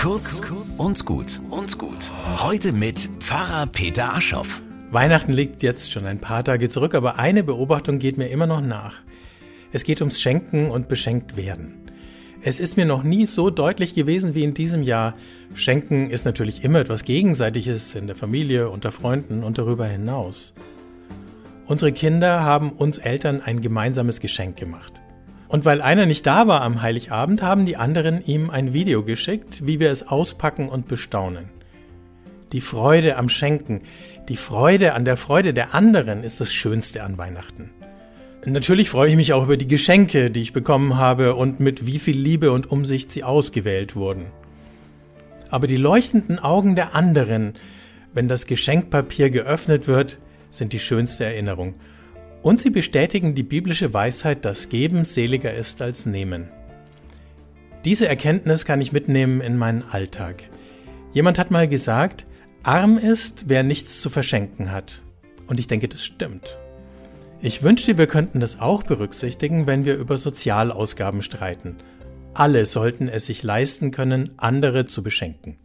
Kurz und gut und gut. Heute mit Pfarrer Peter Aschoff. Weihnachten liegt jetzt schon ein paar Tage zurück, aber eine Beobachtung geht mir immer noch nach. Es geht ums Schenken und beschenkt werden. Es ist mir noch nie so deutlich gewesen wie in diesem Jahr. Schenken ist natürlich immer etwas Gegenseitiges in der Familie, unter Freunden und darüber hinaus. Unsere Kinder haben uns Eltern ein gemeinsames Geschenk gemacht. Und weil einer nicht da war am Heiligabend, haben die anderen ihm ein Video geschickt, wie wir es auspacken und bestaunen. Die Freude am Schenken, die Freude an der Freude der anderen ist das Schönste an Weihnachten. Natürlich freue ich mich auch über die Geschenke, die ich bekommen habe und mit wie viel Liebe und Umsicht sie ausgewählt wurden. Aber die leuchtenden Augen der anderen, wenn das Geschenkpapier geöffnet wird, sind die schönste Erinnerung und sie bestätigen die biblische Weisheit, dass Geben seliger ist als Nehmen. Diese Erkenntnis kann ich mitnehmen in meinen Alltag. Jemand hat mal gesagt, arm ist, wer nichts zu verschenken hat. Und ich denke, das stimmt. Ich wünschte, wir könnten das auch berücksichtigen, wenn wir über Sozialausgaben streiten. Alle sollten es sich leisten können, andere zu beschenken.